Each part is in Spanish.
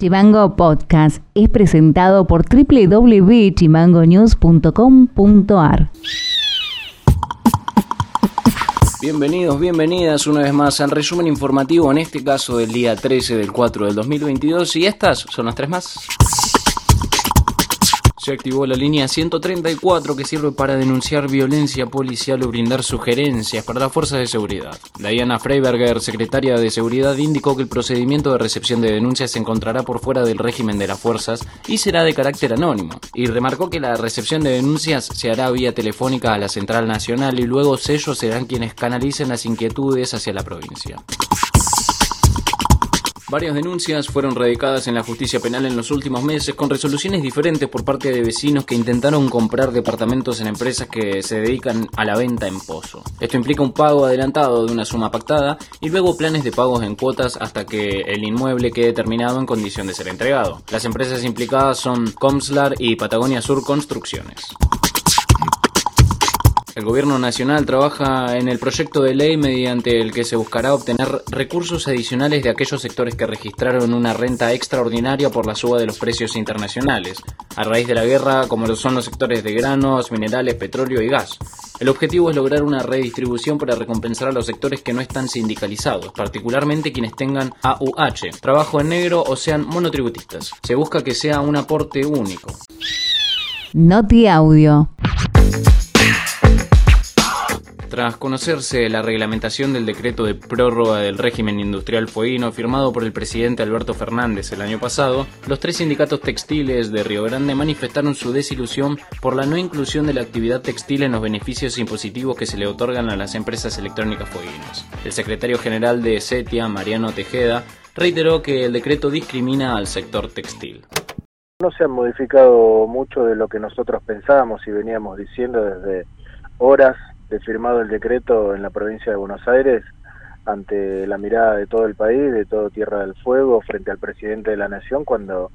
Chimango Podcast es presentado por www.chimangonews.com.ar. Bienvenidos, bienvenidas una vez más al resumen informativo, en este caso del día 13 del 4 del 2022, y estas son las tres más. Se activó la línea 134 que sirve para denunciar violencia policial o brindar sugerencias para las fuerzas de seguridad. Diana Freiberger, secretaria de Seguridad, indicó que el procedimiento de recepción de denuncias se encontrará por fuera del régimen de las fuerzas y será de carácter anónimo. Y remarcó que la recepción de denuncias se hará vía telefónica a la Central Nacional y luego ellos serán quienes canalicen las inquietudes hacia la provincia. Varias denuncias fueron radicadas en la justicia penal en los últimos meses con resoluciones diferentes por parte de vecinos que intentaron comprar departamentos en empresas que se dedican a la venta en pozo. Esto implica un pago adelantado de una suma pactada y luego planes de pagos en cuotas hasta que el inmueble quede terminado en condición de ser entregado. Las empresas implicadas son Comslar y Patagonia Sur Construcciones. El Gobierno Nacional trabaja en el proyecto de ley mediante el que se buscará obtener recursos adicionales de aquellos sectores que registraron una renta extraordinaria por la suba de los precios internacionales, a raíz de la guerra como lo son los sectores de granos, minerales, petróleo y gas. El objetivo es lograr una redistribución para recompensar a los sectores que no están sindicalizados, particularmente quienes tengan AUH, trabajo en negro o sean monotributistas. Se busca que sea un aporte único. Noti Audio. Tras conocerse la reglamentación del decreto de prórroga del régimen industrial fueguino firmado por el presidente Alberto Fernández el año pasado, los tres sindicatos textiles de Río Grande manifestaron su desilusión por la no inclusión de la actividad textil en los beneficios impositivos que se le otorgan a las empresas electrónicas fueguinos. El secretario general de SETIA, Mariano Tejeda, reiteró que el decreto discrimina al sector textil. No se ha modificado mucho de lo que nosotros pensábamos y veníamos diciendo desde horas de firmado el decreto en la provincia de Buenos Aires ante la mirada de todo el país, de todo Tierra del Fuego, frente al presidente de la Nación, cuando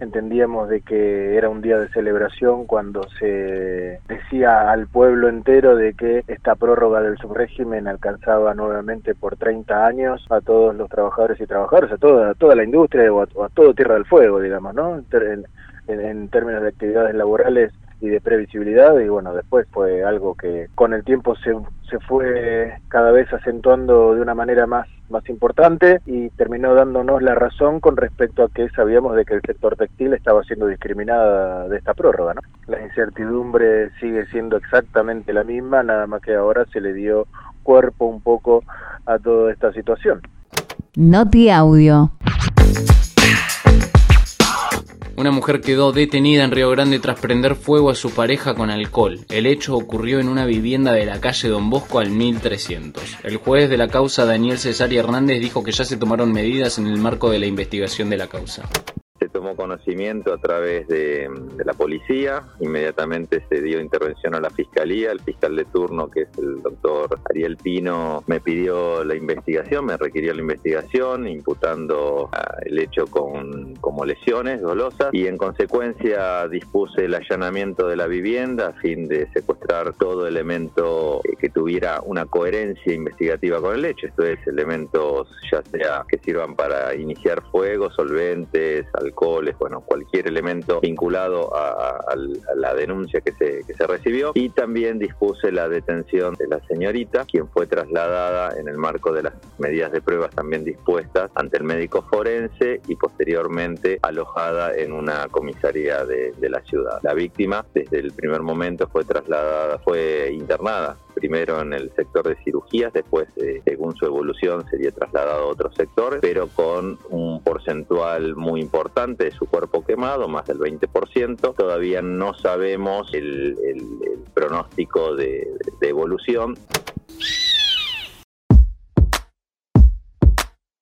entendíamos de que era un día de celebración, cuando se decía al pueblo entero de que esta prórroga del subrégimen alcanzaba nuevamente por 30 años a todos los trabajadores y trabajadoras, a toda, toda la industria o a, todo Tierra del Fuego, digamos, ¿no? En, en términos de actividades laborales y de previsibilidad y bueno, después fue algo que con el tiempo se, se fue cada vez acentuando de una manera más, más importante y terminó dándonos la razón con respecto a que sabíamos de que el sector textil estaba siendo discriminado de esta prórroga. ¿no? La incertidumbre sigue siendo exactamente la misma, nada más que ahora se le dio cuerpo un poco a toda esta situación. Noti Audio. Una mujer quedó detenida en Río Grande tras prender fuego a su pareja con alcohol. El hecho ocurrió en una vivienda de la calle Don Bosco al 1300. El juez de la causa, Daniel Cesario Hernández, dijo que ya se tomaron medidas en el marco de la investigación de la causa conocimiento a través de, la policía, inmediatamente se dio intervención a la fiscalía, el fiscal de turno, que es el doctor Ariel Pino, me pidió la investigación, me requirió la investigación, imputando ah, el hecho con, como lesiones dolosas. Y en consecuencia dispuse el allanamiento de la vivienda a fin de secuestrar todo elemento que tuviera una coherencia investigativa con el hecho, esto es elementos ya sea que sirvan para iniciar fuego, solventes, alcohol, bueno, cualquier elemento vinculado a, la denuncia que se, que se recibió. Y también dispuse la detención de la señorita, quien fue trasladada en el marco de las medidas de pruebas también dispuestas ante el médico forense y posteriormente alojada en una comisaría de, la ciudad. La víctima desde el primer momento fue trasladada, fue internada primero en el sector de cirugías, después, eh, según su evolución, sería trasladado a otro sector, pero con un porcentual muy importante su cuerpo quemado, más del 20%. Todavía no sabemos el, pronóstico de evolución.